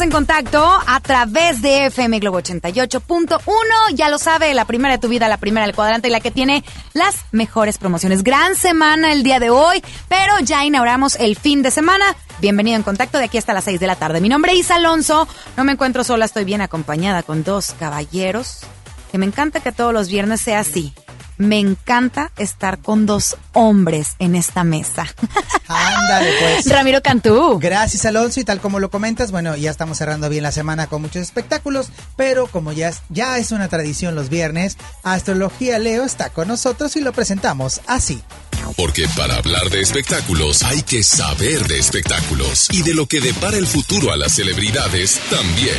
en contacto a través de FM Globo 88.1. Ya lo sabe, la primera de tu vida, la primera del cuadrante y la que tiene las mejores promociones. Gran semana el día de hoy, pero ya inauguramos el fin de semana. Bienvenido en contacto de aquí hasta las 6 de la tarde. Mi nombre es Isa Alonso, no me encuentro sola, estoy bien acompañada con dos caballeros, que me encanta que todos los viernes sea así. Me encanta estar con dos hombres en esta mesa. Ándale, pues. Ramiro Cantú. Gracias, Alonso. Y tal como lo comentas, bueno, ya estamos cerrando bien la semana con muchos espectáculos, pero como ya es, ya es una tradición los viernes, Astrología Leo está con nosotros y lo presentamos así. Porque para hablar de espectáculos hay que saber de espectáculos y de lo que depara el futuro a las celebridades también.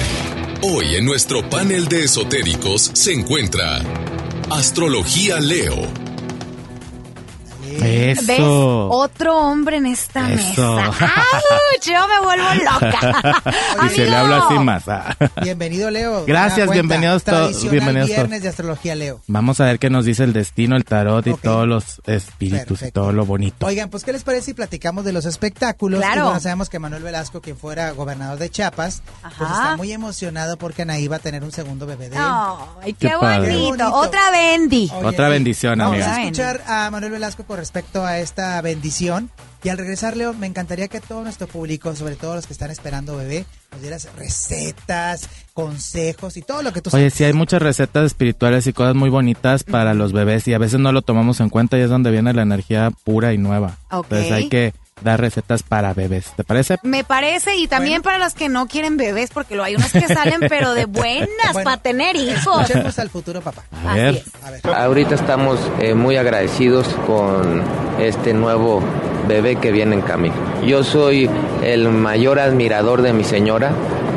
Hoy en nuestro panel de esotéricos se encuentra Astrología Leo. ¿Ves? Eso. Otro hombre en esta Eso. mesa. ¡Ay, yo me vuelvo loca! Y se le habla así más. ah. Bienvenido, Leo. Gracias, bienvenidos todos, bienvenidos todos. viernes de Astrología Leo. Vamos a ver qué nos dice el destino, el tarot y todos los espíritus y todo lo bonito. Oigan, pues, ¿qué les parece si platicamos de los espectáculos? Claro. Y bueno, sabemos que Manuel Velasco, quien fuera gobernador de Chiapas, pues está muy emocionado porque Anaí va a tener un segundo bebé de él. ¡Ay, qué, Qué padre. bonito. Qué bonito. Otra Bendy. Oye, Otra bendición, Vamos amiga. a escuchar a Manuel Velasco respecto a esta bendición. Y al regresar, Leo, me encantaría que todo nuestro público, sobre todo los que están esperando bebé, nos dieras recetas, consejos y todo lo que tú Oye, sabes. sí hay muchas recetas espirituales y cosas muy bonitas para los bebés y a veces no lo tomamos en cuenta y es donde viene la energía pura y nueva. Entonces hay que dar recetas para bebés. ¿Te parece? Me parece, y también para los que no quieren bebés, porque lo hay unos que salen, pero de buenas Bueno, para tener hijos. Escuchemos al futuro papá. A Así ver. es. A ver. Ahorita estamos eh, muy agradecidos con este nuevo bebé que viene en camino. Yo soy el mayor admirador de mi señora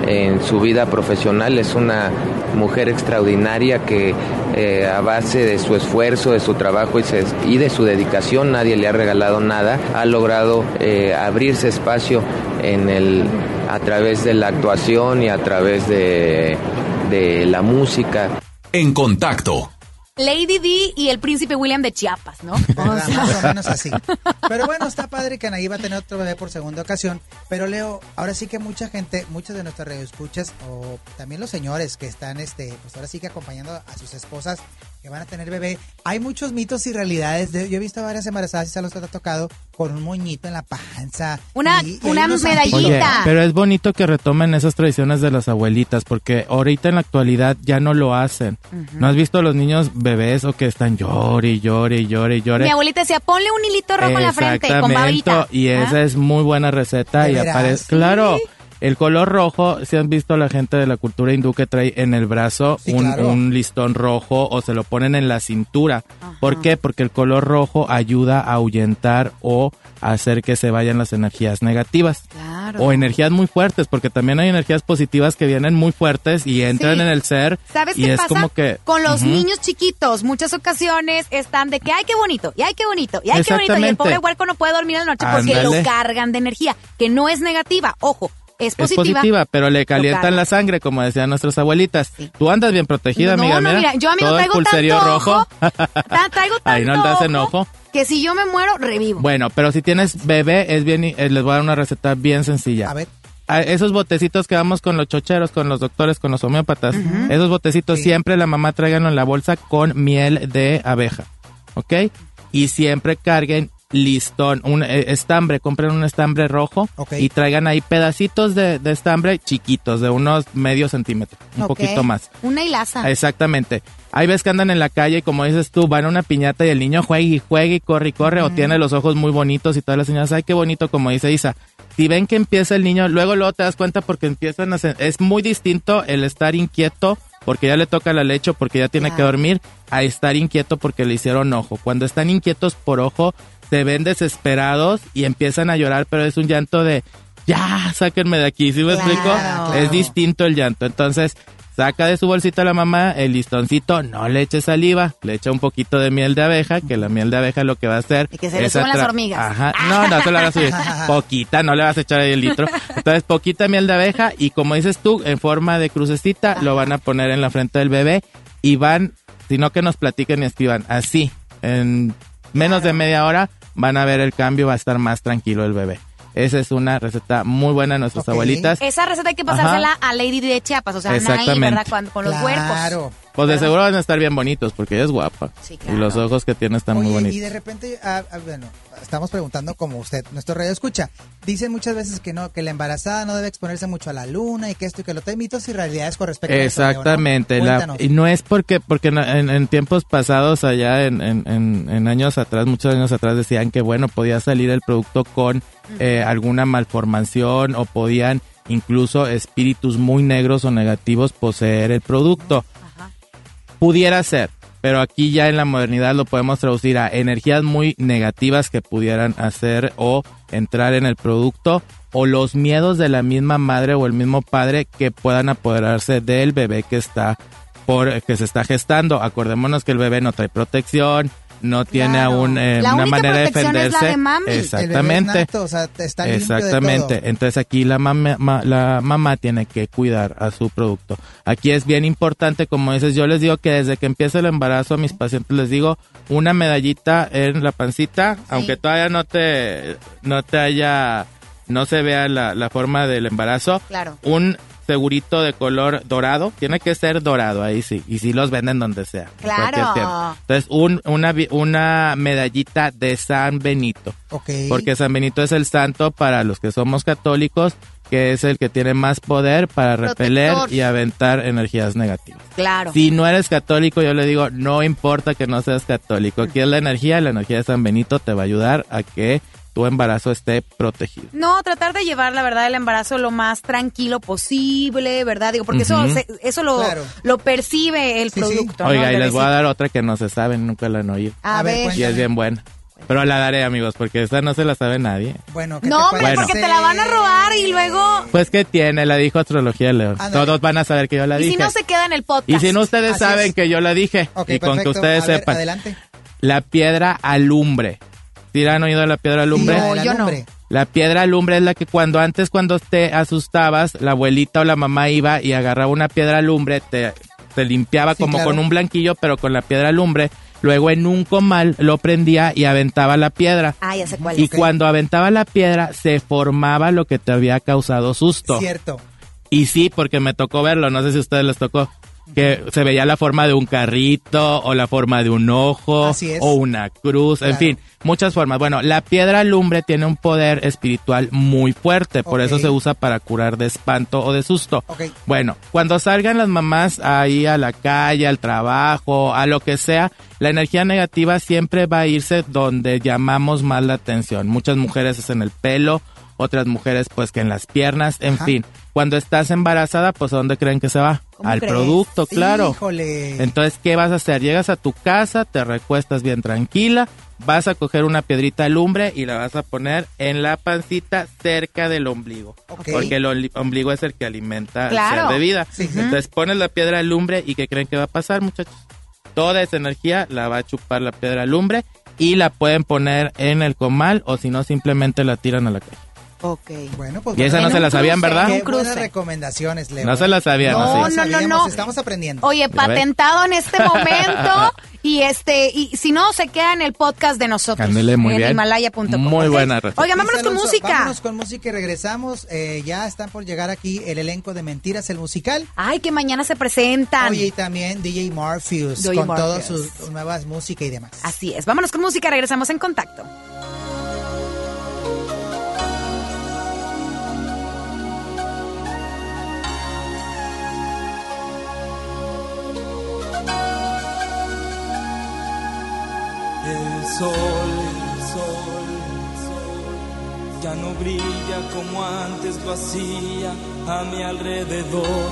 en su vida profesional. Es una mujer extraordinaria que eh, a base de su esfuerzo, de su trabajo y, de su dedicación, nadie le ha regalado nada, ha logrado eh, abrirse espacio en el, a través de la actuación y a través de la música. En Contacto. Lady D y el príncipe William de Chiapas, ¿no? O sea, Más o menos así. Pero bueno, está padre que Anaí va a tener otro bebé por segunda ocasión. Pero Leo, ahora sí que mucha gente, muchos de nuestras radioescuchas, o también los señores que están, este, pues ahora sí que acompañando a sus esposas que van a tener bebé, hay muchos mitos y realidades. De- yo he visto a varias embarazadas y se los ha tocado con un moñito en la panza. Una- y- una medallita. Oye, pero es bonito que retomen esas tradiciones de las abuelitas, porque ahorita en la actualidad ya no lo hacen. ¿No has visto a los niños bebés o que están llore llore llore y llore? mi abuelita decía, ponle un hilito rojo en la frente con babita. Y ¿Ah? esa es muy buena receta ¿De y aparece, Sí. El color rojo, si han visto la gente de la cultura hindú que trae en el brazo Sí, un, claro. un listón rojo o se lo ponen en la cintura. ¿Por qué? Porque el color rojo ayuda a ahuyentar o hacer que se vayan las energías negativas. Claro. O energías muy fuertes, porque también hay energías positivas que vienen muy fuertes y entran Sí. en el ser. ¿Sabes y qué es pasa? como que Con los niños chiquitos, muchas ocasiones están de que, ay, qué bonito, y ay, qué bonito, y ay, qué bonito, y el pobre huerco no puede dormir en la noche porque lo cargan de energía, que no es negativa, ojo, es Es positiva. positiva, pero le calientan la sangre, como decían nuestras abuelitas. Sí. Tú andas bien protegida, no, amiga no, mía. mira, yo a mí no Todo el traigo pulserío tanto rojo. ojo, ta- traigo tanto Ahí no te hacen ojo. que si yo me muero, revivo. Bueno, pero si tienes bebé, es bien, eh, les voy a dar una receta bien sencilla. A ver. A esos botecitos que vamos con los chocheros, con los doctores, con los homeópatas, esos botecitos Sí. siempre la mamá tráiganlo en la bolsa con miel de abeja, ¿ok? Y siempre carguen listón, un eh, estambre, compren un estambre rojo y traigan ahí pedacitos de, de estambre chiquitos, de unos medio centímetro, un poquito más. Una hilaza. Exactamente. Hay veces que andan en la calle y como dices tú, van a una piñata y el niño juega y juega y corre y corre o tiene los ojos muy bonitos y todas las señoras, ay, qué bonito, como dice Isa. Si ven que empieza el niño, luego luego te das cuenta porque empiezan a hacer, es muy distinto el estar inquieto porque ya le toca la leche o porque ya tiene que dormir a estar inquieto porque le hicieron ojo. Cuando están inquietos por ojo, se ven desesperados y empiezan a llorar, pero es un llanto de ya, sáquenme de aquí, ¿sí me Claro. explico? Es distinto el llanto. Entonces, Saca de su bolsita la mamá el listoncito, no le eche saliva, le echa un poquito de miel de abeja, que la miel de abeja lo que va a hacer... Y que se le suban las hormigas. Ajá, no, no se lo vas a subir. Poquita, no le vas a echar ahí el litro. Entonces, poquita miel de abeja y como dices tú, en forma de crucecita, lo van a poner en la frente del bebé y van, sino que nos platiquen y escriban, así, en menos de media hora van a ver el cambio, va a estar más tranquilo el bebé. Esa es una receta muy buena de nuestras abuelitas. Esa receta hay que pasársela a Lady de Chiapas, o sea, Exactamente. ¿verdad? Cuando- con los huercos. Pues de seguro van a estar bien bonitos porque ella es guapa. Sí, Y claro. los ojos que tiene están muy bonitos. y de repente, ah, ah, bueno, estamos preguntando como usted, nuestro radio escucha. Dicen muchas veces que no, que la embarazada no debe exponerse mucho a la luna y que esto y que lo otro. Hay mitos y realidades con respecto a eso. Exactamente. y no es porque, porque en, tiempos pasados, allá en, en- en- en años atrás, muchos años atrás, decían que bueno, podía salir el producto con eh, alguna malformación o podían incluso espíritus muy negros o negativos poseer el producto. Pudiera ser, pero aquí ya en la modernidad lo podemos traducir a energías muy negativas que pudieran hacer o entrar en el producto o los miedos de la misma madre o el mismo padre que puedan apoderarse del bebé que está por que se está gestando. Acordémonos que el bebé no trae protección, no tiene Claro. aún eh, La una única manera de protección es la defenderse. de mami. El bebé El bebé es Exactamente. nato, o sea, está limpio de Exactamente. todo. Entonces aquí la mamá, ma- la mamá tiene que cuidar a su producto. Aquí es bien importante, como dices, yo les digo que desde que empieza el embarazo a mis pacientes les digo una medallita en la pancita, aunque todavía no te, no te haya, no se vea la, la forma del embarazo. Claro. Un segurito de color dorado, tiene que ser dorado, ahí sí, y sí los venden donde sea. Claro. Entonces, un, una, una medallita de San Benito. Ok. Porque San Benito es el santo para los que somos católicos, que es el que tiene más poder para repeler y aventar energías negativas. Claro. Si no eres católico, yo le digo, no importa que no seas católico. Aquí es la energía, la energía de San Benito te va a ayudar a que tu embarazo esté protegido. No, tratar de llevar, la verdad, el embarazo lo más tranquilo posible, ¿verdad? Digo, porque eso Ujú. se- eso lo, Claro. lo percibe el Sí, producto. Oiga, y les voy a dar otra que no se sabe, nunca la han oído. A, A ver. Y es bien buena. Pero la daré, amigos, porque esta no se la sabe nadie. Bueno, ¿qué No, hombre, Bueno. porque te la van a robar y luego... Pues que tiene, la dijo Astrología León. Todos van a saber que yo la Y dije. si no se queda en el podcast. Y si no, ustedes Así saben es. que yo la dije. Y con que perfecto. ustedes A ver, sepan. Adelante. La piedra alumbre. ¿Sí han oído de la piedra alumbre? Sí, la de No, yo no. lumbre. La piedra alumbre es la que cuando antes cuando te asustabas, la abuelita o la mamá iba y agarraba una piedra alumbre, te, te limpiaba Sí, como claro. con un blanquillo, pero con la piedra alumbre. Luego en un comal lo prendía y aventaba la piedra. Ah, ya sé cuál Y cuando aventaba la piedra, se formaba lo que te había causado susto. Cierto. Y sí, porque me tocó verlo, no sé si a ustedes les tocó. Que se veía la forma de un carrito, o la forma de un ojo, o una cruz, en fin, muchas formas. Bueno, la piedra lumbre tiene un poder espiritual muy fuerte, por eso se usa para curar de espanto o de susto. Bueno, cuando salgan las mamás ahí a la calle, al trabajo, a lo que sea, la energía negativa siempre va a irse donde llamamos más la atención. Muchas mujeres es en el pelo, otras mujeres pues que en las piernas, en Ajá. fin. Cuando estás embarazada, pues ¿a dónde creen que se va? ¿Cómo Al crees? producto, claro. Híjole. Entonces, ¿qué vas a hacer? Llegas a tu casa, te recuestas bien tranquila, vas a coger una piedrita de lumbre y la vas a poner en la pancita cerca del ombligo. Porque el ombligo es el que alimenta Claro. el ser de vida. Sí. Entonces pones la piedra de lumbre y ¿qué creen que va a pasar, muchachos? Toda esa energía la va a chupar la piedra de lumbre y la pueden poner en el comal o si no simplemente la tiran a la calle. Ok. Bueno, pues Y esa no se la sabían, cruce, ¿verdad? Qué buenas recomendaciones, Leo. No se la sabían, No, así. no, no. Estamos aprendiendo. Oye, patentado en este momento. y este, y si no, se queda en el podcast de nosotros. Ándele, muy en bien. Himalaya.com. Muy buena receta. Oiga, vámonos con música. Vámonos con música y regresamos. Eh, ya están por llegar aquí el elenco de Mentiras, el musical. Ay, que mañana se presentan. Oye, y también DJ Morpheus DJ con todas sus nuevas música y demás. Así es. Vámonos con música, regresamos en contacto. El sol, el sol, el sol ya no brilla como antes lo hacía a mi alrededor.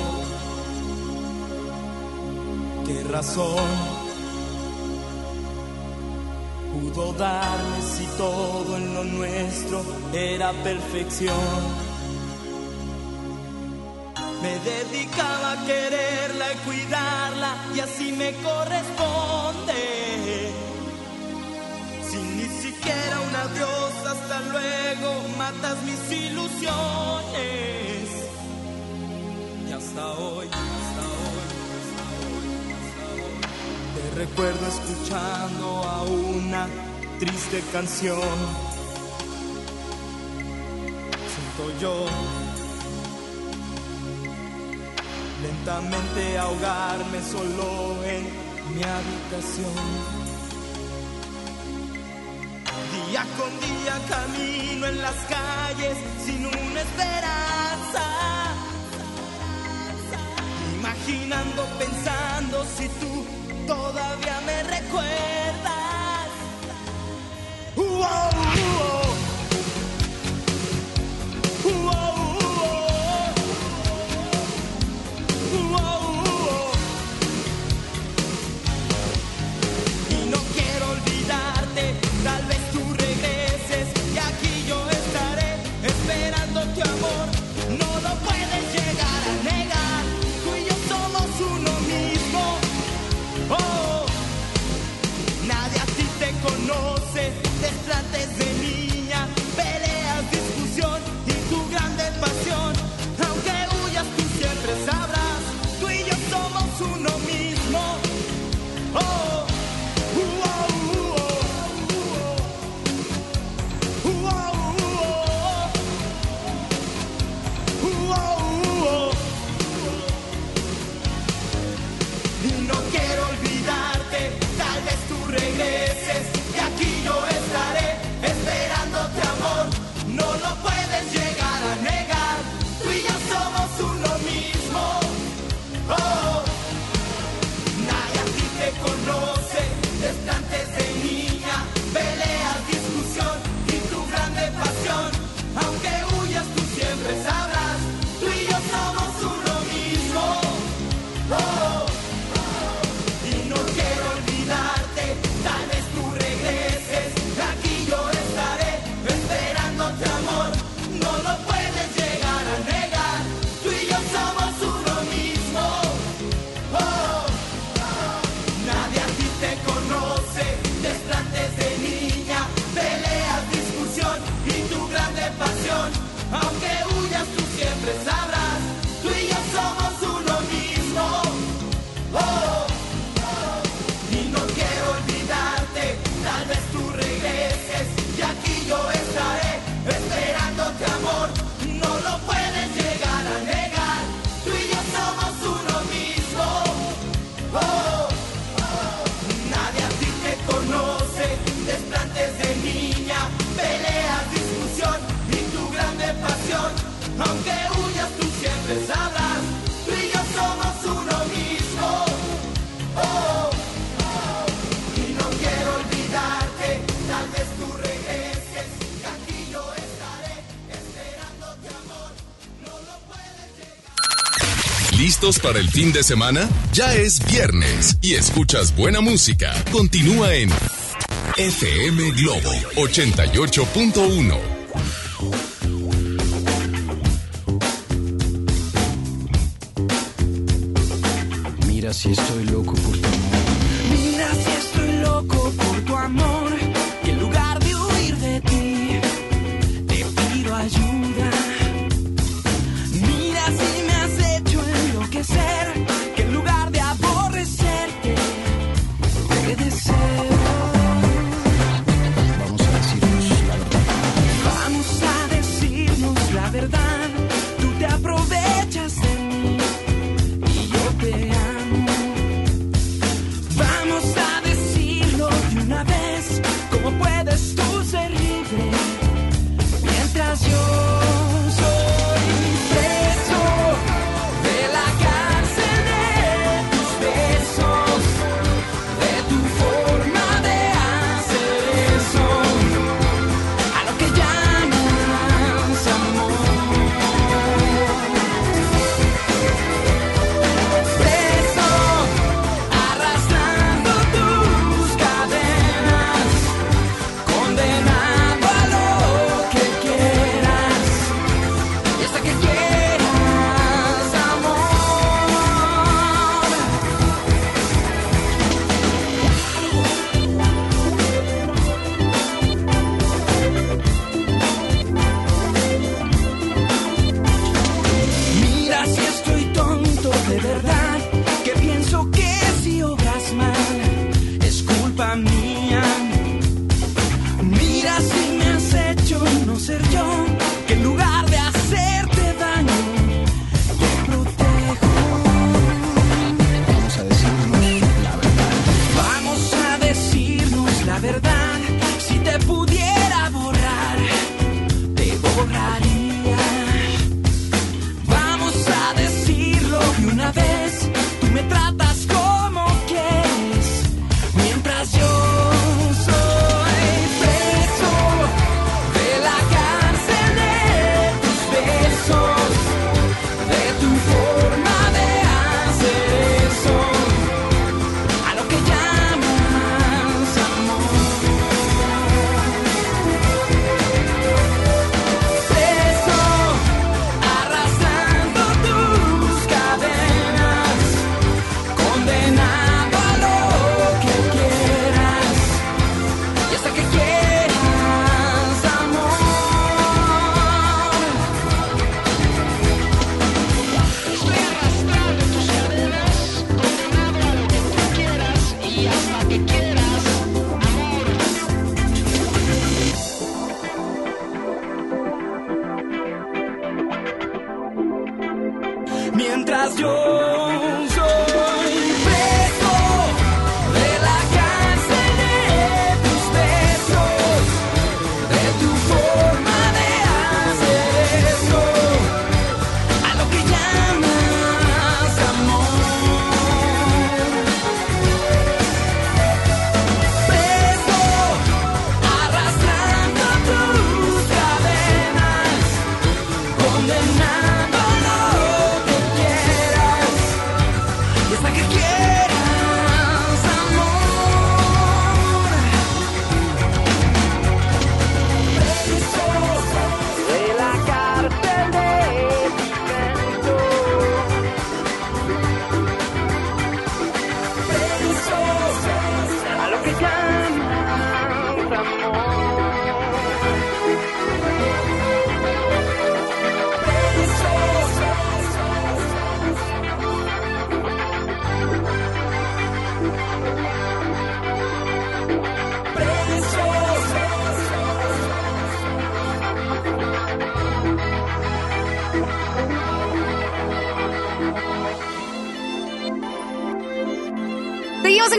¿Qué razón pudo darme si todo en lo nuestro era perfección? Me dedicaba a quererla y cuidarla y así me corresponde. Sin ni siquiera un adiós, hasta luego, matas mis ilusiones. Y hasta hoy, hasta hoy, hasta hoy, hasta hoy. Te recuerdo escuchando a una triste canción. Siento yo lentamente ahogarme solo en mi habitación. Día con día camino en las calles sin una esperanza, imaginando, pensando si tú todavía me recuerdas. Uh -oh, -oh. tu amor no lo puedes llegar. Para el fin de semana? Ya es viernes y escuchas buena música. Continúa en FM Globo 88.1.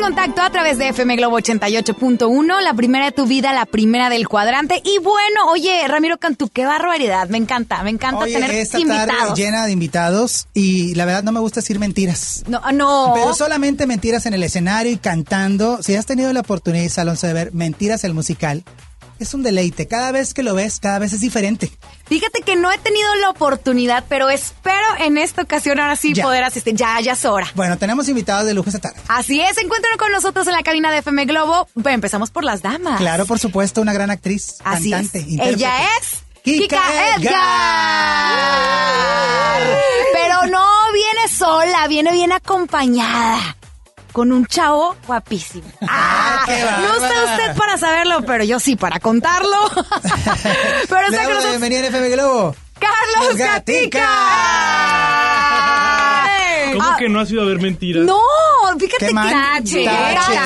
contacto a través de FM Globo 88.1, la primera de tu vida, la primera del cuadrante. Y bueno, oye, Ramiro Cantú, qué barbaridad, me encanta, me encanta Oye, tener esta invitados. tarde llena de invitados y la verdad no me gusta decir mentiras. No, no. Pero solamente mentiras en el escenario y cantando. Si has tenido la oportunidad, Alonso, de ver Mentiras el musical, es un deleite. Cada vez que lo ves, cada vez es diferente. Fíjate que no he tenido la oportunidad, pero espero en esta ocasión ahora sí Ya. poder asistir. Ya, ya es hora. Bueno, tenemos invitados de lujo esta tarde. Así es, encuentran con nosotros en la cabina de FM Globo. Bueno, empezamos por las damas. Claro, por supuesto, una gran actriz, Así cantante, es. intérprete. Ella es Kika Edgar. Edgar. Pero no viene sola, viene bien acompañada. Con un chavo guapísimo. Ah, no está bárbara. usted para saberlo, pero yo sí para contarlo. pero Le está con damos la nosotros bienvenida en FM Globo. Carlos Gatica. Gatica. ¿Cómo Ah, que no has ido a ver mentiras? No, fíjate que tache, Tache.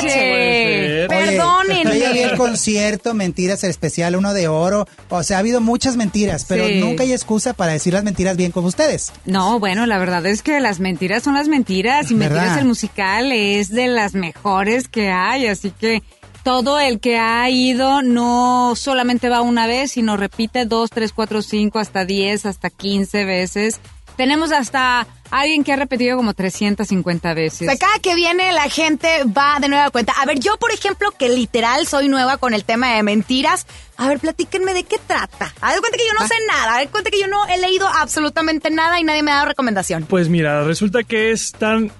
Ser. Oye, Perdónenme. Yo ya vi el concierto, Mentiras el especial, uno de oro. O sea, ha habido muchas mentiras, pero Sí. nunca hay excusa para decir las mentiras bien como ustedes. No, bueno, la verdad es que las mentiras son las mentiras y ¿Verdad? Mentiras el musical es de las mejores que hay, así que todo el que ha ido no solamente va una vez, sino repite dos, tres, cuatro, cinco, hasta diez, hasta quince veces. Tenemos hasta alguien que ha repetido como 350 veces. O sea, cada que viene la gente va de nueva cuenta. A ver, yo, por ejemplo, que literal soy nueva con el tema de mentiras. A ver, platíquenme de qué trata. A ver, cuenta que yo no sé nada. A ver, cuenta que yo no he leído absolutamente nada y nadie me ha dado recomendación. Pues mira, resulta que están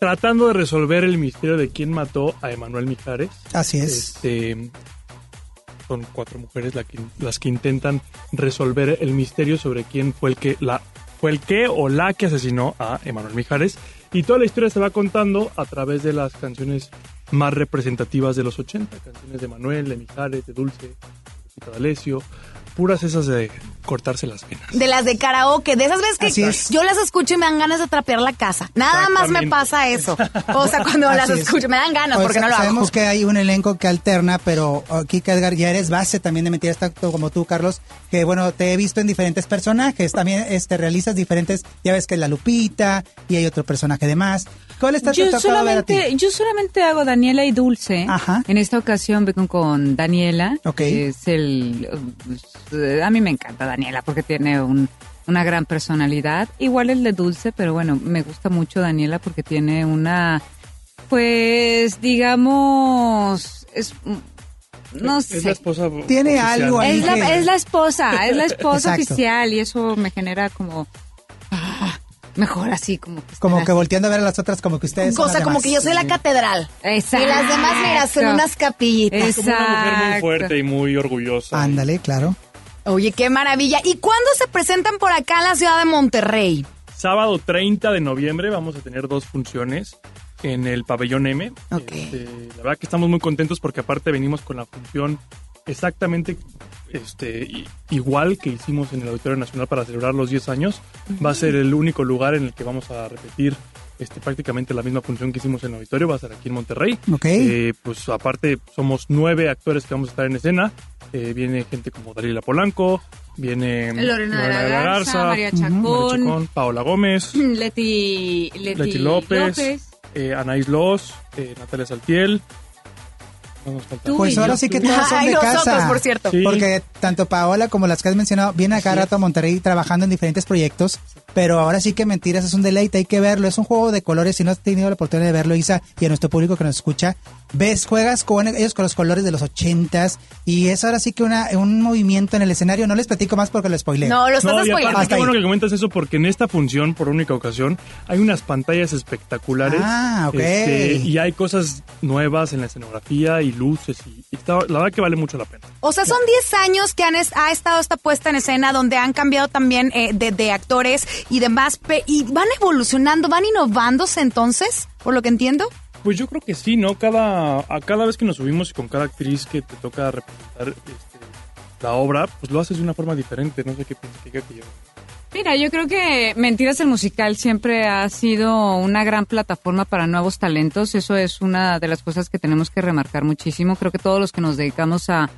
tratando de resolver el misterio de quién mató a Emanuel Mijares. Así es. Este, son cuatro mujeres la que- las que intentan resolver el misterio sobre quién fue el que la fue el que o la que asesinó a Emanuel Mijares. Y toda la historia se va contando a través de las canciones más representativas de los 80, canciones de Manuel, de Mijares, de Dulce, de D'Alessio, puras esas de cortarse las venas. De las de karaoke, de esas veces Así que es. yo las escucho y me dan ganas de trapear la casa. Nada más me pasa eso. O sea, cuando las es. escucho, me dan ganas porque no lo Sabemos hago. que hay un elenco que alterna, pero aquí Edgar ya eres base también de mentiras, tanto como tú, Carlos, que bueno, te he visto en diferentes personajes, también este realizas diferentes, ya ves que es la Lupita y hay otro personaje de más. ¿Cuál está Yo tocado ver a ti? solamente, yo solamente hago Daniela y Dulce. Ajá. En esta ocasión vengo con Daniela. Ok. que Es el, eh, a mí me encanta Daniela porque tiene un- una gran personalidad. Igual el de Dulce, pero bueno, me gusta mucho Daniela porque tiene una, pues, digamos, es, no Es la esposa Tiene oficial. algo ahí. Es la, es la esposa, es la esposa oficial y eso me genera como, mejor así, como que Como que así. volteando a ver a las otras como que ustedes las como demás. que yo soy la catedral. Exacto. Y las demás, mira, son unas capillitas. Como una mujer muy Exacto. fuerte y muy orgullosa. Ándale, claro. Oye, qué maravilla. ¿Y cuándo se presentan por acá en la ciudad de Monterrey? Sábado 30 de noviembre vamos a tener dos funciones en el pabellón M. Ok. Este, la verdad que estamos muy contentos porque aparte venimos con la función exactamente este, igual que hicimos en el Auditorio Nacional para celebrar los 10 años. Va a ser el único lugar en el que vamos a repetir este, prácticamente la misma función que hicimos en el auditorio, va a ser aquí en Monterrey. Ok. Eh, pues aparte somos nueve actores que vamos a estar en escena. Eh, viene gente como Dalila Polanco, viene Lorena de la Garza, María Chacón. Chacón, Paola Gómez, Leti, Leti, Leti López, eh, Anaís Loz, eh, Natalia Saltiel, Pues ahora sí que todas son Ay, de nosotros, casa. por cierto. Sí. Porque tanto Paola como las que has mencionado vienen acá rato a Monterrey trabajando en diferentes proyectos. Pero ahora sí que mentiras es un deleite, hay que verlo. Es un juego de colores. Si no has tenido la oportunidad de verlo, Isa, y a nuestro público que nos escucha, ves, juegas con ellos con los colores de los ochentas. Y es ahora sí que una, un movimiento en el escenario. No les platico más porque lo spoileo. No, lo estás No, spoileando. ahí. bueno que comentas eso porque en esta función, por única ocasión, hay unas pantallas espectaculares. Ah, ok. este, y hay cosas nuevas en la escenografía y luces. Y, y está- la verdad que vale mucho la pena. O sea, son 10 años que han es- ha estado esta puesta en escena donde han cambiado también eh, de, de actores y demás. pe- y van evolucionando, van innovándose entonces, por lo que entiendo. Pues yo creo que sí, ¿no? Cada, a cada vez que nos subimos y con cada actriz que te toca representar este, la obra, pues lo haces de una forma diferente. No sé qué piensas que, que yo. Mira, yo creo que Mentiras el Musical siempre ha sido una gran plataforma para nuevos talentos. Eso es una de las cosas que tenemos que remarcar muchísimo. Creo que todos los que nos dedicamos a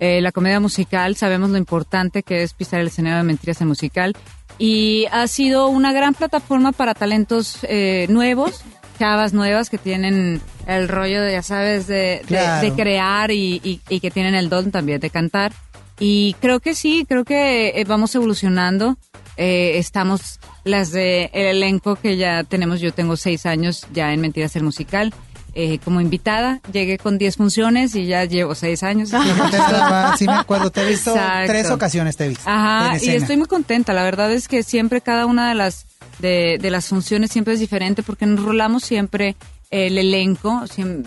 eh, la comedia musical sabemos lo importante que es pisar el escenario de Mentiras el Musical. Y ha sido una gran plataforma para talentos eh, nuevos, chavas nuevas que tienen el rollo, de, ya sabes, de, de- Claro. de crear y, y- y que tienen el don también de cantar. Y creo que sí, creo que eh, vamos evolucionando. Eh, estamos las de el elenco que ya tenemos, yo tengo seis años ya en Mentiras el Musical. Eh, como invitada, llegué con 10 funciones y ya llevo seis años. Sí, contesta, sí me acuerdo, te he visto Exacto. tres ocasiones, te he visto. Ajá, y estoy muy contenta. La verdad es que siempre cada una de las de, de las funciones siempre es diferente porque nos rolamos siempre el elenco,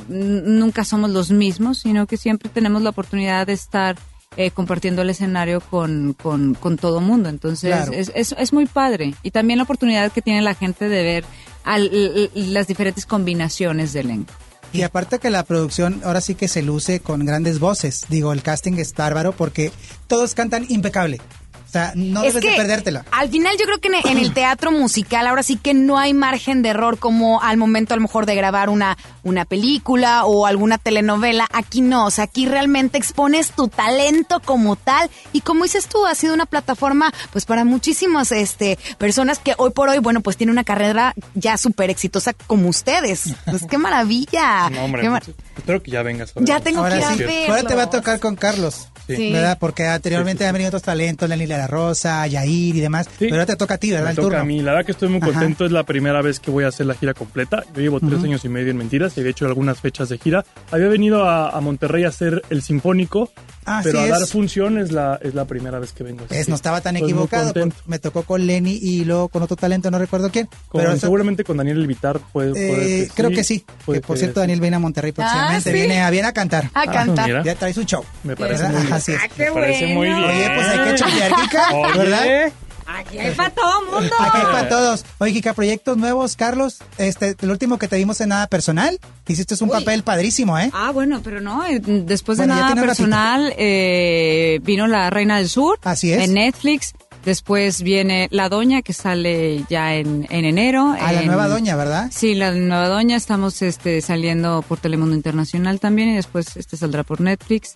nunca somos los mismos, sino que siempre tenemos la oportunidad de estar eh, compartiendo el escenario con, con, con todo mundo. Entonces Claro. es, es, es muy padre. Y también la oportunidad que tiene la gente de ver las diferentes combinaciones de elenco. Y aparte que la producción ahora sí que se luce con grandes voces. Digo, el casting es bárbaro porque todos cantan impecable. O sea, no es debes que de perdértela. al final yo creo que en, en el teatro musical ahora sí que no hay margen de error como al momento a lo mejor de grabar una, una película o alguna telenovela. Aquí no, o sea, aquí realmente expones tu talento como tal y como dices tú, ha sido una plataforma pues para muchísimas este, personas que hoy por hoy, bueno, pues tienen una carrera ya súper exitosa como ustedes. Pues qué maravilla. No, hombre, Qué mar- espero que ya vengas. a ver. Ya tengo Ahora que ir a verlo. ahora te va a tocar con Carlos. Sí. ¿Verdad? Porque anteriormente Sí, sí, sí. han venido otros talentos, Lenny La Rosa, Yair y demás. Pero ahora te toca a ti, ¿verdad? Me El toca turno. a mí. La verdad que estoy muy Ajá. contento. Es la primera vez que voy a hacer la gira completa. Yo llevo tres años y medio en Mentiras y había hecho algunas fechas de gira. Había venido a, a Monterrey a hacer el Sinfónico, Así pero a es. dar función es la, es la primera vez que vengo. Así Es, no estaba tan estoy equivocado. Me tocó con Lenny y luego con otro talento, no recuerdo quién. Con- pero eso- seguramente con Daniel Elvitar puede, puede eh, creo que sí. puede Que, por que cierto. Daniel viene a Monterrey próximamente. Ah, ¿sí? Viene, a, viene a cantar. A cantar. mira. Ya trae su show. Me parece ¿Verdad? muy bien. Así es. Ah, qué Me parece bueno. muy bien. Oye, pues hay que chambear, Kika, Oye. ¿verdad? Aquí hay para todo mundo. Aquí hay para todos. Oye, Kika, proyectos nuevos, Carlos. Este, el último que te vimos en Nada Personal. Hiciste un papel padrísimo, ¿eh? Ah, bueno, pero no, eh, después de Bueno, nada personal eh, vino La Reina del Sur Así es. en Netflix. Después viene La Doña que sale ya en, en enero. A la nueva doña, ¿verdad? Sí, La Nueva Doña. Estamos este, saliendo por Telemundo Internacional también y después este saldrá por Netflix.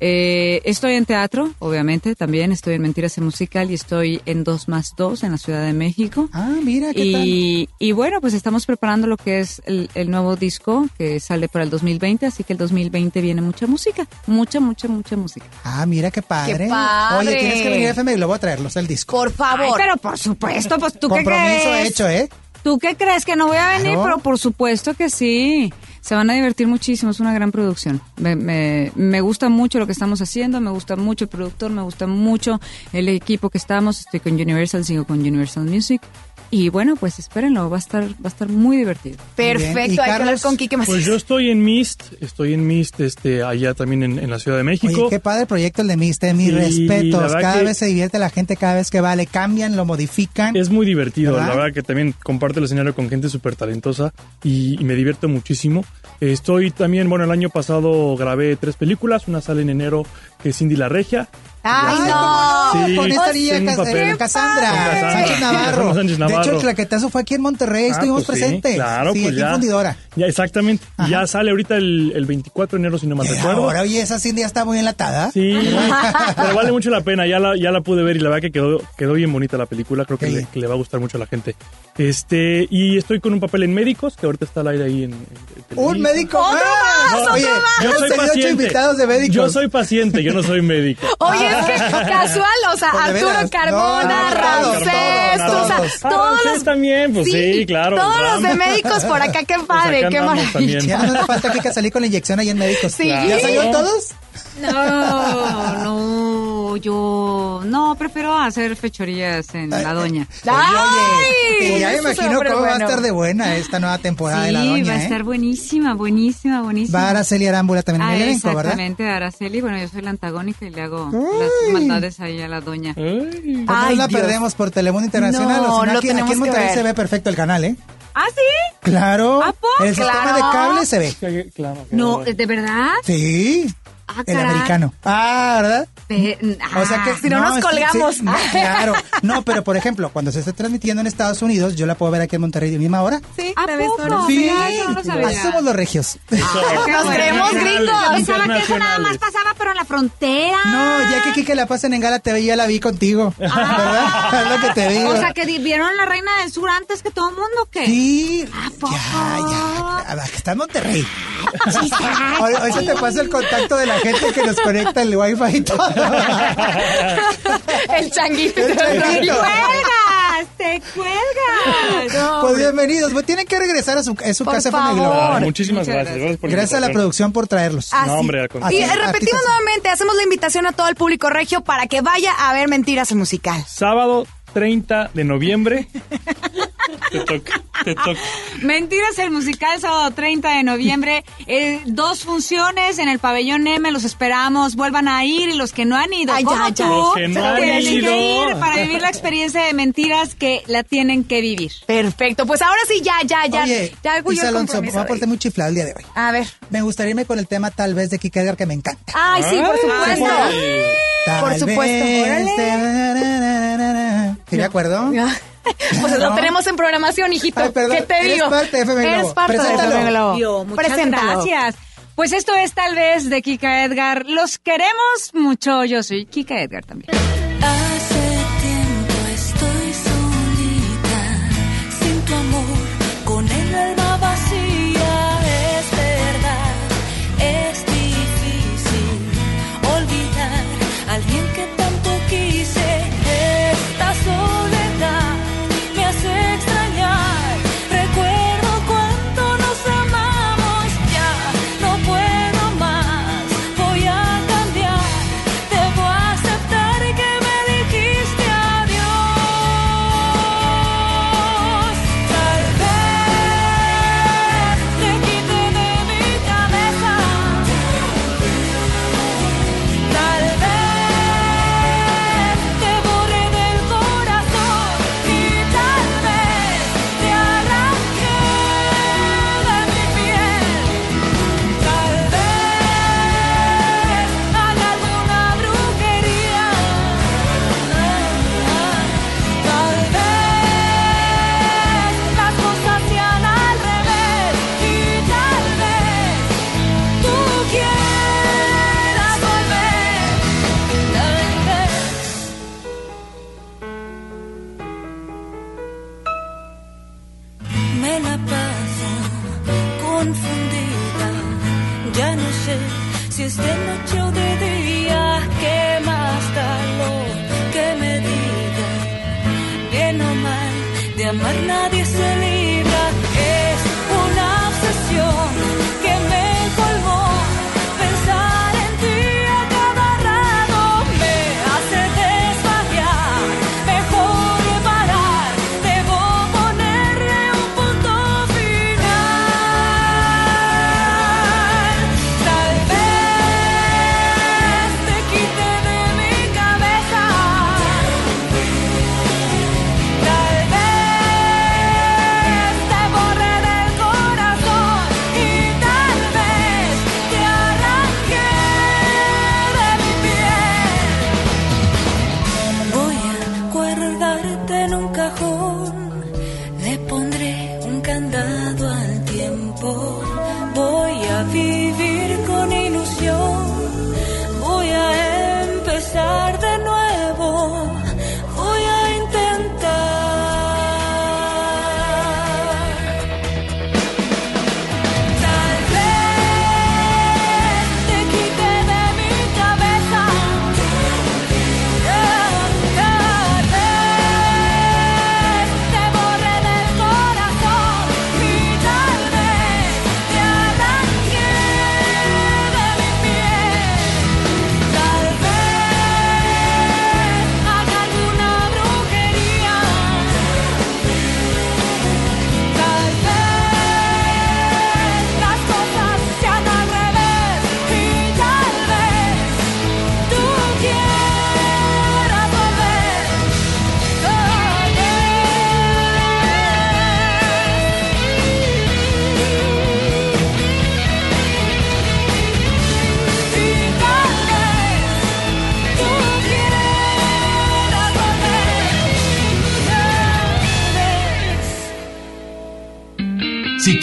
Eh, estoy en teatro, obviamente, también. Estoy en Mentiras en Musical y estoy en 2 más 2 en la Ciudad de México. Ah, mira, ¿qué tal? Y, y bueno, pues estamos preparando lo que es el, el nuevo disco que sale para el 2020, así que el 2020 viene mucha música, mucha, mucha, mucha música. Ah, mira qué padre. Qué padre. Oye, tienes que venir a FM y lo voy a traerlos el disco. Por favor. Ay, pero por supuesto, pues tú qué Compromiso crees. hecho, ¿eh? ¿Tú qué crees que no voy a venir? Claro. Pero por supuesto que sí. Se van a divertir muchísimo, es una gran producción. Me, me, me gusta mucho lo que estamos haciendo, me gusta mucho el productor, me gusta mucho el equipo que estamos. Estoy con Universal, sigo con Universal Music. Y bueno, pues espérenlo, va a estar, va a estar muy divertido. Bien. ¿Y Perfecto, hay que hablar Carlos? con Kike Pues Macías. yo estoy en Mist, estoy en Mist este, allá también en, en la Ciudad de México. Oye, qué padre proyecto el de Miste, mis Sí, la respetos. Cada vez se divierte la gente, cada vez que va, le cambian, lo modifican. Es muy divertido, ¿Verdad? la verdad que también comparto el escenario con gente súper talentosa y, y me divierto muchísimo. Estoy también, bueno, el año pasado grabé tres películas, una sale en enero que es Cindy la Regia Ay, no. ¿cómo no? Sí, con esta sí, niña eh, Cassandra, Cassandra. Sánchez Navarro. Sánchez De hecho, Navarro. el claquetazo fue aquí en Monterrey, Ah, estuvimos pues sí, presentes. claro, sí, pues aquí ya. en Fundidora. Ya, exactamente. Ya sale ahorita el, el 24 de enero, si no mal Eh, recuerdo. Ahora, oye, esa Cindy ya está muy enlatada. Sí, pero vale mucho la pena. Ya la, ya la pude ver y la verdad que quedó, quedó bien bonita la película. Creo que, le, bien. que le va a gustar mucho a la gente. Este, y estoy con un papel en médicos, que ahorita está al aire ahí en. en- en Un médico ¡Otro más! otro Oye, más! Yo soy paciente. invitados de médicos. Yo soy paciente, yo no soy médico. Oye, es que casual, o sea, Arturo. Carmona, Ramsés, todos, o sea, todos. Los... también, pues sí, claro, Todos los de médicos por acá, qué Pues padre, acá qué maravilla. también. Ya no le falta que salir con la inyección ahí en médicos. Sí. ¿Ya salió todos? No, no, yo no, prefiero hacer fechorías en La Doña. ¡Ay! Oye, oye, y ya me imagino cómo va a estar de buena esta nueva temporada de La Sí, Doña, va a ¿eh? estar buenísima, buenísima, buenísima. Va Araceli Arámbula también en Ah, el elenco, ¿verdad? exactamente, Araceli. Bueno, yo soy la antagónica y le hago las maldades ahí a la doña. Ay. Pues Ay, no la perdemos por Telemundo Internacional. No, aquí, en Monterrey se ve perfecto el canal, ¿eh? ¿Ah, sí? Claro. ¿A poco? El sistema Claro. de cable se ve. Claro, claro. No, ¿de verdad? Sí. Ah, El caray. americano. Ah, ¿verdad? Pe- O sea que ah, si no nos colgamos. sí, no, claro. No, pero por ejemplo, cuando se esté transmitiendo en Estados Unidos, yo la puedo ver aquí en Monterrey de misma hora. Sí, ¿A poco? Sí, no somos los regios. qué Nos bueno. creemos gringos. Pensaba que eso nada más pasaba, pero en la frontera. No, ya que aquí que la pasen en Gala TV ya la vi contigo. ¿Verdad? Es lo que te digo. Ah. O sea, que vieron la Reina del Sur antes que todo el mundo, ¿o ¿qué? Sí. ¿A poco? Ya, ya. Ah, que Está en Monterrey. Hoy, hoy se te pasa el contacto de la gente que nos conecta el wifi y todo. El changuito. El changuito. ¡Cuelgas! ¡Te cuelgas! Pues bienvenidos. Pues tienen que regresar a su, a su Por casa favor. Ah, muchísimas gracias. gracias. por la Gracias a la producción por traerlos. Ah, No, hombre, al Y. Así- repetimos nuevamente, hacemos la invitación a todo el público regio para que vaya a ver Mentiras el musical. Sábado 30 de noviembre. te toca, te toca. Mentiras, el musical, sábado 30 de noviembre. Eh, dos funciones en el pabellón M, los esperamos. Vuelvan a ir y los que no han ido, Ay, ya, ya. Los que no han tienen que ido. ir para vivir la experiencia de mentiras que la tienen que vivir. Perfecto, pues ahora sí, ya, ya, ya. Oye, ya Isa el Alonso, me voy a de- portar muy chiflado el día de hoy. A ver. Me gustaría irme con el tema tal vez de Kike Edgar que me encanta. Ay, sí, por supuesto. Por supuesto. vez Órale. Te- ¿Sí me acuerdo? Pues lo No. tenemos en programación, hijito. Ay, perdón, ¿Qué te eres digo? parte de FM Globo. Eres parte Preséntalo. de FM Globo. Yo, muchas Preséntalo. gracias. Pues esto es tal vez de Kika Edgar. Los queremos mucho. Yo soy Kika Edgar también.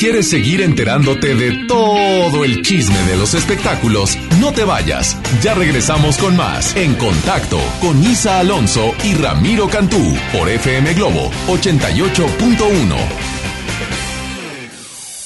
Quieres seguir enterándote de todo el chisme de los espectáculos, no te vayas. Ya regresamos con más En Contacto con Isa Alonso y Ramiro Cantú por FM Globo 88.1.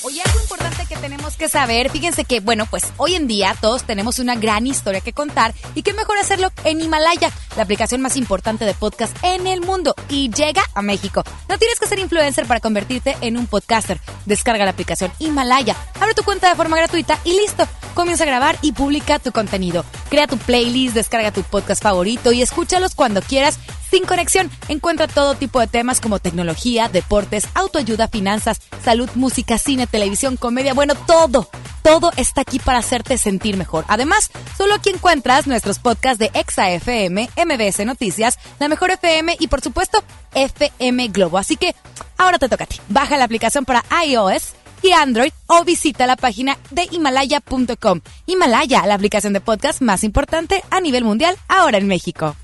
Oye, algo importante que tenemos que saber, fíjense que, bueno, pues hoy en día todos tenemos una gran historia que contar y qué mejor hacerlo en Himalaya, la aplicación más importante de podcast en el mundo y llega a México. No tienes que ser influencer para convertirte en un podcaster. Descarga la aplicación Himalaya, abre tu cuenta de forma gratuita y listo. Comienza a grabar y publica tu contenido. Crea tu playlist, descarga tu podcast favorito y escúchalos cuando quieras sin conexión. Encuentra todo tipo de temas como tecnología, deportes, autoayuda, finanzas, salud, música, cine, televisión, comedia, bueno, todo. Todo está aquí para hacerte sentir mejor. Además, solo aquí encuentras nuestros podcasts de Exa FM, MBS Noticias, La Mejor FM y por supuesto FM Globo. Así que ahora te toca a ti. Baja la aplicación para iOS y Android o visita la página de himalaya.com. Himalaya, la aplicación de podcast más importante a nivel mundial ahora en México.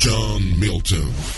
John Milton.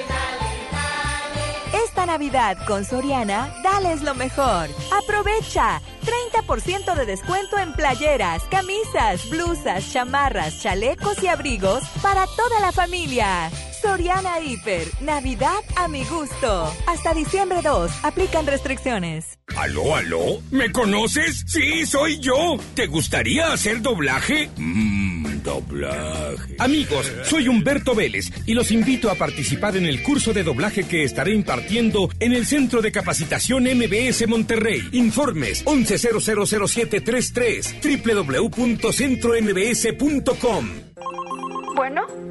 Navidad con Soriana, dales lo mejor. Aprovecha 30% de descuento en playeras, camisas, blusas, chamarras, chalecos y abrigos para toda la familia. Soriana Hiper, Navidad a mi gusto. Hasta diciembre 2, aplican restricciones. ¿Aló, aló? ¿Me conoces? Sí, soy yo. ¿Te gustaría hacer doblaje? Mmm, doblaje. Amigos, soy Humberto Vélez y los invito a participar en el curso de doblaje que estaré impartiendo en el Centro de Capacitación MBS Monterrey. Informes 11000733 www.centrombs.com. Bueno.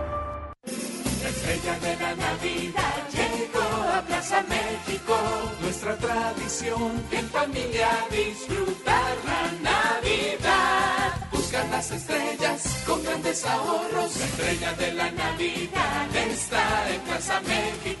Tradición en familia disfrutar la Navidad. Buscar las estrellas con grandes ahorros. La estrella de la Navidad está en Plaza México.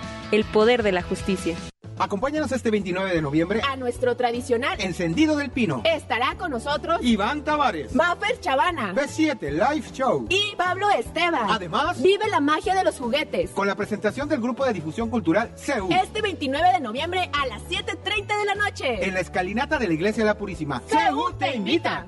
El poder de la justicia. Acompáñanos este 29 de noviembre a nuestro tradicional Encendido del Pino. Estará con nosotros Iván Tavares, Maffer Chavana, B7 Live Show y Pablo Esteban. Además, vive la magia de los juguetes con la presentación del grupo de difusión cultural CEU. Este 29 de noviembre a las 7:30 de la noche en la escalinata de la Iglesia de la Purísima. CEU te invita.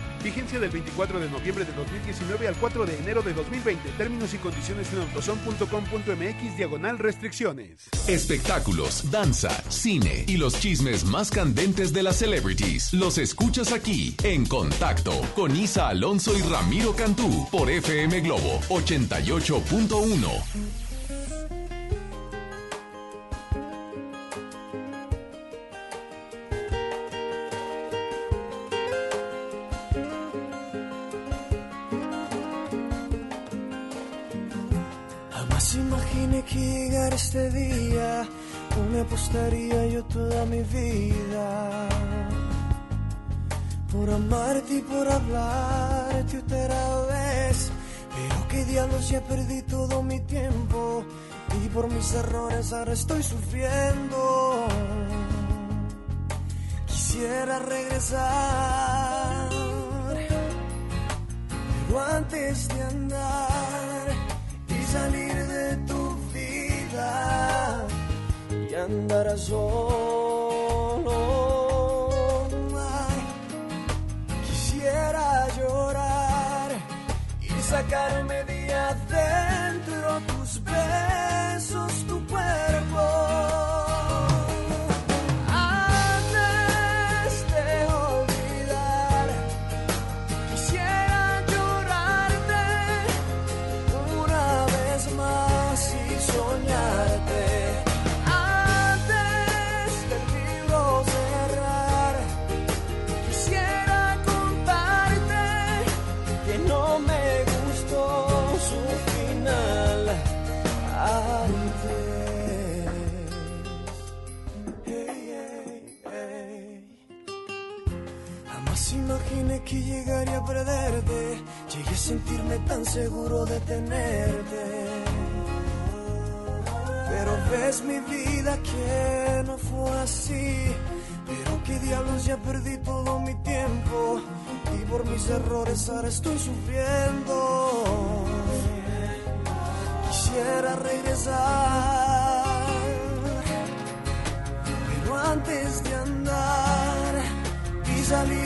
Vigencia del 24 de noviembre de 2019 al 4 de enero de 2020. Términos y condiciones en autoson.com.mx diagonal restricciones. Espectáculos, danza, cine y los chismes más candentes de las celebrities. Los escuchas aquí en Contacto con Isa Alonso y Ramiro Cantú por FM Globo 88.1. apostaría yo toda mi vida. Por amarte y por hablarte otra vez. Pero que diablos ya perdí todo mi tiempo. Y por mis errores ahora estoy sufriendo. Quisiera regresar. Pero antes de andar y salir andar quisiera llorar y sacarme de Imaginé que llegaría a perderte. Llegué a sentirme tan seguro de tenerte. Pero ves mi vida que no fue así. Pero qué diablos ya perdí todo mi tiempo. Y por mis errores ahora estoy sufriendo. Quisiera regresar. Pero antes de andar y salir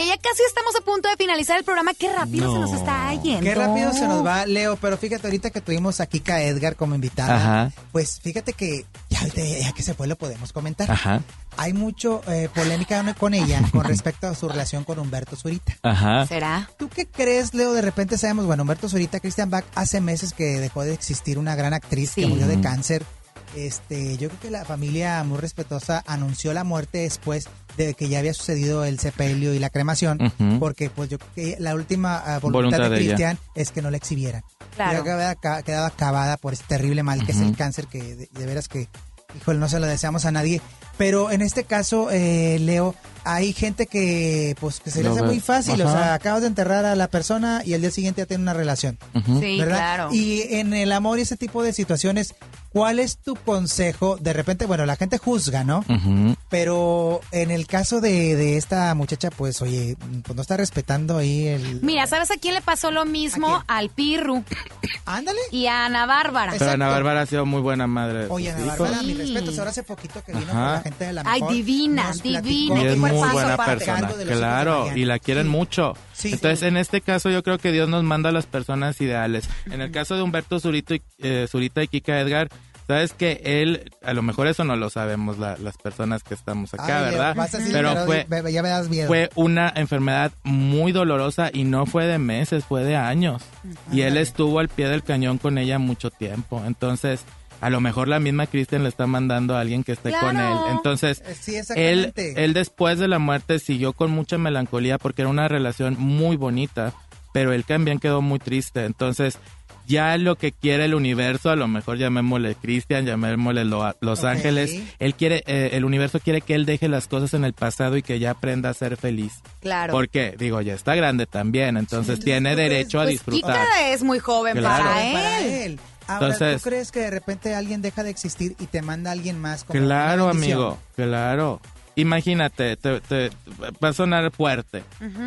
Oye, ya casi estamos a punto de finalizar el programa. Qué rápido se nos está yendo. Qué rápido se nos va, Leo, pero fíjate, ahorita que tuvimos a Edgar como invitada, Ajá. pues fíjate que ya, ahorita ya que se fue lo podemos comentar. Ajá. Hay mucho eh, polémica con ella con respecto a su relación con Humberto Zurita. Ajá. ¿Será? ¿Tú qué crees, Leo? De repente sabemos, bueno, Humberto Zurita, Christian Bach, hace meses que dejó de existir una gran actriz que murió de cáncer. Este, yo creo que la familia muy respetuosa anunció la muerte después de que ya había sucedido el sepelio y la cremación, porque pues yo creo que la última ah, voluntad, Voluntad de. Cristian es que no la exhibieran. Claro. Ya que había ca- quedado acabada por ese terrible mal que es el cáncer, que de, de veras que, híjole, no se lo deseamos a nadie. Pero en este caso, eh, Leo, hay gente que pues que se le hace muy fácil, o sea, acabas de enterrar a la persona y al día siguiente ya tiene una relación. Sí, ¿verdad? claro. Y en el amor y ese tipo de situaciones, ¿cuál es tu consejo? De repente, bueno, la gente juzga, ¿no? Pero en el caso de, de esta muchacha, pues, oye, pues no está respetando ahí el... Mira, ¿sabes a quién le pasó lo mismo? Al Pirru. Ándale. Y a Ana Bárbara. Pero Ana Bárbara ha sido muy buena madre. Oye, Ana. Bárbara, Sí. mis respetos. Ahora hace poquito que vino con la gente de la Ay, mejor. divina, nos platicó divina. Y es muy buena persona, claro, y la quieren Sí. mucho. Sí. Entonces, en este caso, yo creo que Dios nos manda a las personas ideales. En el caso de Humberto Zurito y, eh, Zurita y Kika Edgar, sabes que él, a lo mejor eso no lo sabemos la- las personas que estamos acá, Ay, ¿verdad? vas a decir, Pero fue, ya me das miedo. fue una enfermedad muy dolorosa y no fue de meses, fue de años. Y él estuvo al pie del cañón con ella mucho tiempo. Entonces, a lo mejor la misma Cristian le está mandando a alguien que esté con él. Entonces, Eh, Sí, él, exactamente. él después de la muerte siguió con mucha melancolía porque era una relación muy bonita, pero él también quedó muy triste. Entonces, ya lo que quiere el universo, a lo mejor llamémosle Cristian, llamémosle Lo- Los. Ángeles, él quiere, eh, el universo quiere que él deje las cosas en el pasado y que ya aprenda a ser feliz. Claro. Porque, digo, ya está grande también, entonces tiene derecho a Pues disfrutar. Kika es muy joven Claro. para Para él. Ahora, Entonces- ¿tú crees que de repente alguien deja de existir y te manda a alguien más? Como Claro, amigo, claro. Imagínate, te, te- va a sonar fuerte,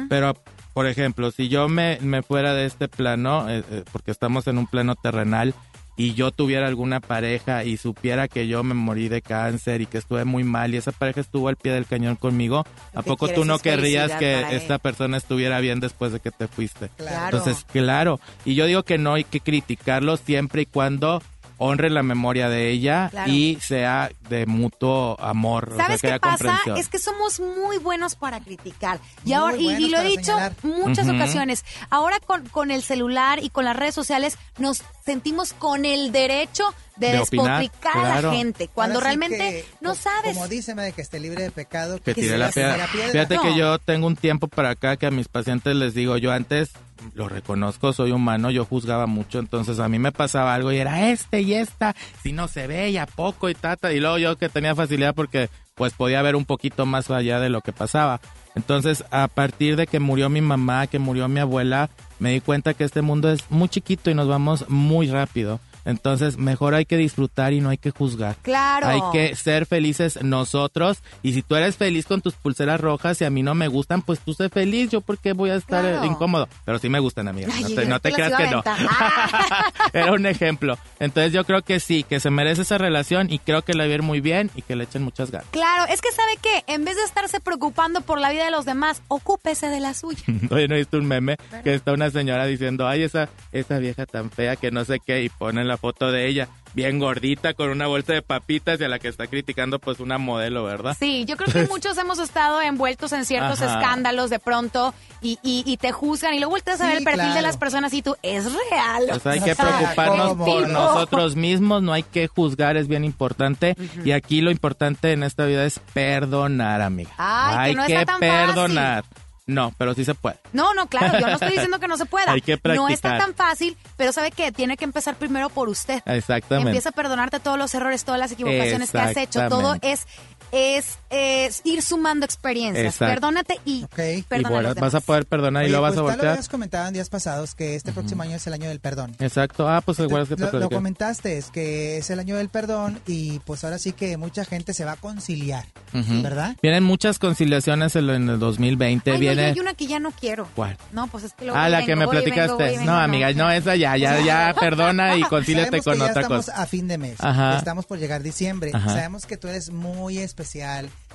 pero por ejemplo, si yo me, me fuera de este plano, eh, eh, porque estamos en un plano terrenal, y yo tuviera alguna pareja y supiera que yo me morí de cáncer y que estuve muy mal y esa pareja estuvo al pie del cañón conmigo, ¿a poco tú no querrías que esta persona estuviera bien después de que te fuiste? Claro. Entonces, claro, y yo digo que no hay que criticarlo siempre y cuando honre la memoria de ella Claro. y sea de mutuo amor, o sea, ¿Sabes que qué pasa? Es que somos muy buenos para criticar. Y Muy ahora y- lo he dicho señalar. muchas ocasiones. Ahora con, con el celular y con las redes sociales nos sentimos con el derecho de, De opinar, a claro. la gente cuando Ahora sí realmente que, no sabes. Como dice, de que esté libre de pecado. que tire se la piedra. tire la piedra. Fíjate que yo tengo un tiempo para acá que a mis pacientes les digo, yo antes lo reconozco, soy humano, yo juzgaba mucho, entonces a mí me pasaba algo y era este y esta, si no se ve y a poco y tata, y luego yo que tenía facilidad porque pues podía ver un poquito más allá de lo que pasaba. Entonces, a partir de que murió mi mamá, que murió mi abuela, me di cuenta que este mundo es muy chiquito y nos vamos muy rápido. Entonces, mejor hay que disfrutar y no hay que juzgar. Claro. Hay que ser felices nosotros. Y si tú eres feliz con tus pulseras rojas y a mí no me gustan, pues tú sé feliz. Yo porque voy a estar Claro. eh, incómodo. Pero sí me gustan, amiga. Ay, no te, no te creas que no. Ah. Era un ejemplo. Entonces yo creo que sí, que se merece esa relación y creo que la va a ir muy bien y que le echen muchas ganas. Claro, es que sabe que en vez de estarse preocupando por la vida de los demás, ocúpese de la suya. Oye, ¿no viste un meme? Que está una señora diciendo, ay, esa, esa vieja tan fea que no sé qué, y ponen la foto de ella, bien gordita, con una bolsa de papitas, y a la que está criticando, pues una modelo, ¿verdad? Sí, yo creo que muchos hemos estado envueltos en ciertos Ajá. escándalos de pronto y, y, y te juzgan y luego vueltas a ver Sí, el perfil de las personas y tú, es real. Pues hay que preocuparnos ¿cómo? por nosotros mismos, no hay que juzgar, es bien importante. Y aquí lo importante en esta vida es perdonar, amiga. Ay, que hay no que está tan perdonar. No, pero sí se puede. No, no, claro, yo no estoy diciendo que no se pueda. Hay que no está practicar. tan fácil, pero sabe que tiene que empezar primero por usted. Exactamente. Empieza a perdonarte todos los errores, todas las equivocaciones que has hecho. Todo es es, es ir sumando experiencias. Exacto. Perdónate y Y perdona a bueno, los vas a poder perdonar y Oye, lo vas pues a tal lo voltear. habías comentado en días pasados que este próximo año es el año del perdón. Exacto. Ah, pues igual es que te Lo, lo comentaste, es que es el año del perdón y pues ahora sí que mucha gente se va a conciliar, Ujú. ¿verdad? Vienen muchas conciliaciones en el 2020. Ay, no, Viene. yo hay una que ya no quiero. ¿Cuál? No, pues es que luego Ah, la vengo, que me voy y vengo, platicaste. y vengo, no, amiga, no, esa ya, ya, ya, perdona y concíliate con que ya otra estamos cosa. a fin de mes. Ajá. Estamos por llegar diciembre. Ajá. Sabemos que tú eres muy especial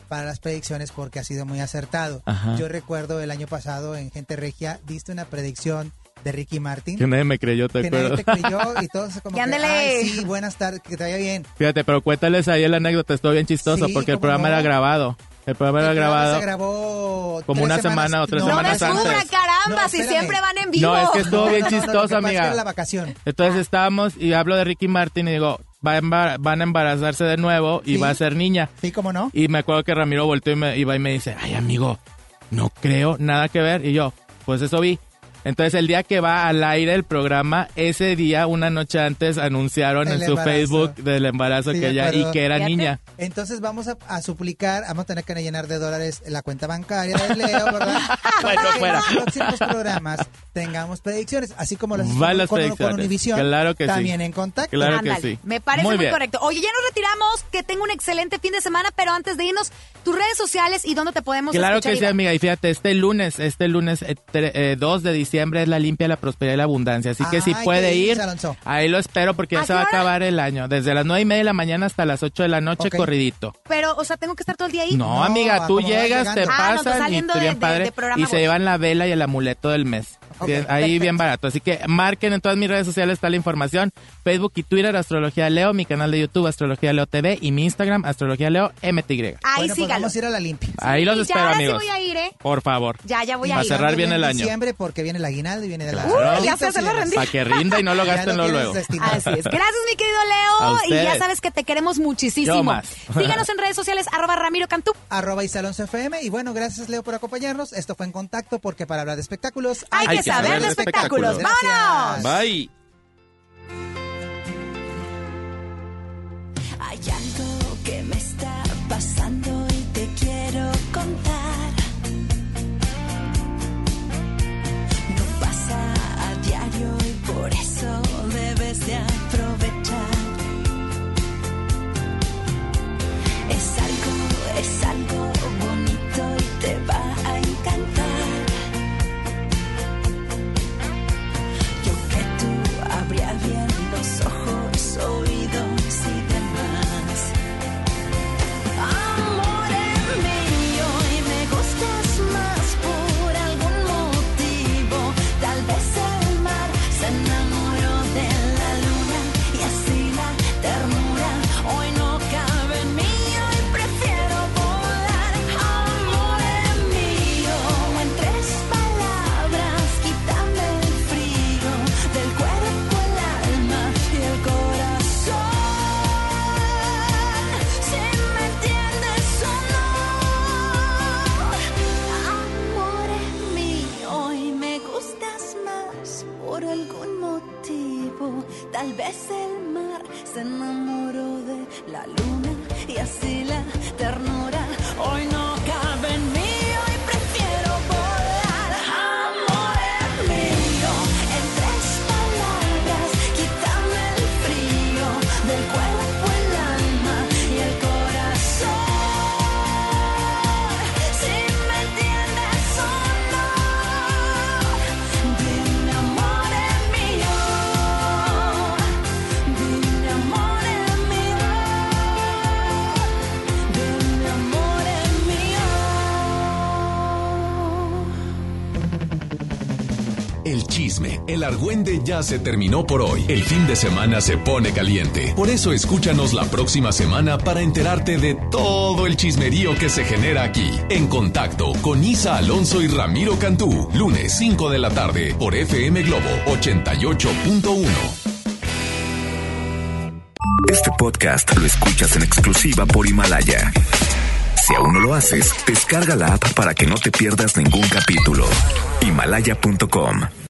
para las predicciones porque has sido muy acertado. Ajá. Yo recuerdo el año pasado en Gente Regia diste una predicción de Ricky Martin. Que nadie me creyó, ¿te que nadie acuerdas? te creyó y todos como Y que, ándale. ay, sí, buenas tardes, que te vaya bien. Fíjate, pero cuéntales ahí la anécdota, estuvo bien chistoso Sí, porque el programa no. era grabado. El programa era El grabado. se grabó Como una semanas- semana o tres no, semanas No antes. descubra, caramba, No, si siempre van en vivo. No, es que estuvo bien chistoso, amiga. era la vacación. Entonces estábamos y hablo de Ricky Martin y digo, va a embar- van a embarazarse de nuevo y Sí. va a ser niña. Sí, cómo no. Y me acuerdo que Ramiro volteó y, me, y va y me dice, ay amigo, no creo, nada que ver. Y yo, pues eso vi. Entonces el día que va al aire el programa, ese día, una noche antes, anunciaron El en su embarazo. Facebook del embarazo Sí, que ella y que era Fíjate. niña. Entonces vamos a, a suplicar, vamos a tener que llenar de dólares la cuenta bancaria de Leo, ¿verdad? Bueno, Para que fuera. en los próximos programas tengamos predicciones, así como las hicimos Va las con, con. Univision, Claro que sí. también en contacto. Claro que sí. Me parece Muy correcto. Oye, ya nos retiramos. Que tenga un excelente fin de semana, pero antes de irnos, tus redes sociales y dónde te podemos Claro escuchar que sí, amiga. Y fíjate, este lunes, este lunes eh, tre- eh, 2 de diciembre es la limpia, la prosperidad y la abundancia. Así que si puede ir, ahí lo espero porque ya ¿A se va a acabar el año. Desde las nueve y media de la mañana hasta las 8 de la noche, corridito. Pero, o sea, tengo que estar todo el día ahí. No, No, amiga, tú llegas, te. Ah, no, y de- bien de- padre. de y se llevan la vela y el amuleto del mes. Ok, Bien, ahí perfecto. bien barato. Así que marquen en todas mis redes sociales está la información. Facebook y Twitter, Astrología Leo, mi canal de YouTube, Astrología Leo TV y mi Instagram, Astrología Leo MTY. Ahí bueno, pues sígalo. vamos a ir a la limpia. Ahí los Y ya, espero, ahora amigos. sí voy a ir, ¿eh? Por favor. Ya, ya voy a a ir. cerrar bien el año. diciembre porque viene el aguinaldo y viene de la... Uh, ya se hace la rendija. Para que rinda y no lo Ya gasten lo luego, destinado. Así es. Gracias, mi querido Leo. Y ya sabes que te queremos muchísimo. Yo más. Síganos en redes sociales, arroba Ramiro Cantú. arroba Isalonso FM. Y bueno, gracias Leo por acompañarnos. Esto fue En Contacto porque para hablar de espectáculos Hay, que, saber de espectáculos. ¡Vámonos! Bye. Hay algo que me está pasando y te quiero contar. No pasa a diario y por eso debes de aprovechar. Es algo, es algo bonito ya se terminó por hoy. El fin de semana se pone caliente. Por eso escúchanos la próxima semana para enterarte de todo el chismerío que se genera aquí. En contacto con Isa Alonso y Ramiro Cantú. Lunes 5 de la tarde por FM Globo 88.1. Este podcast lo escuchas en exclusiva por Himalaya. Si aún no lo haces, descarga la app para que no te pierdas ningún capítulo. Himalaya.com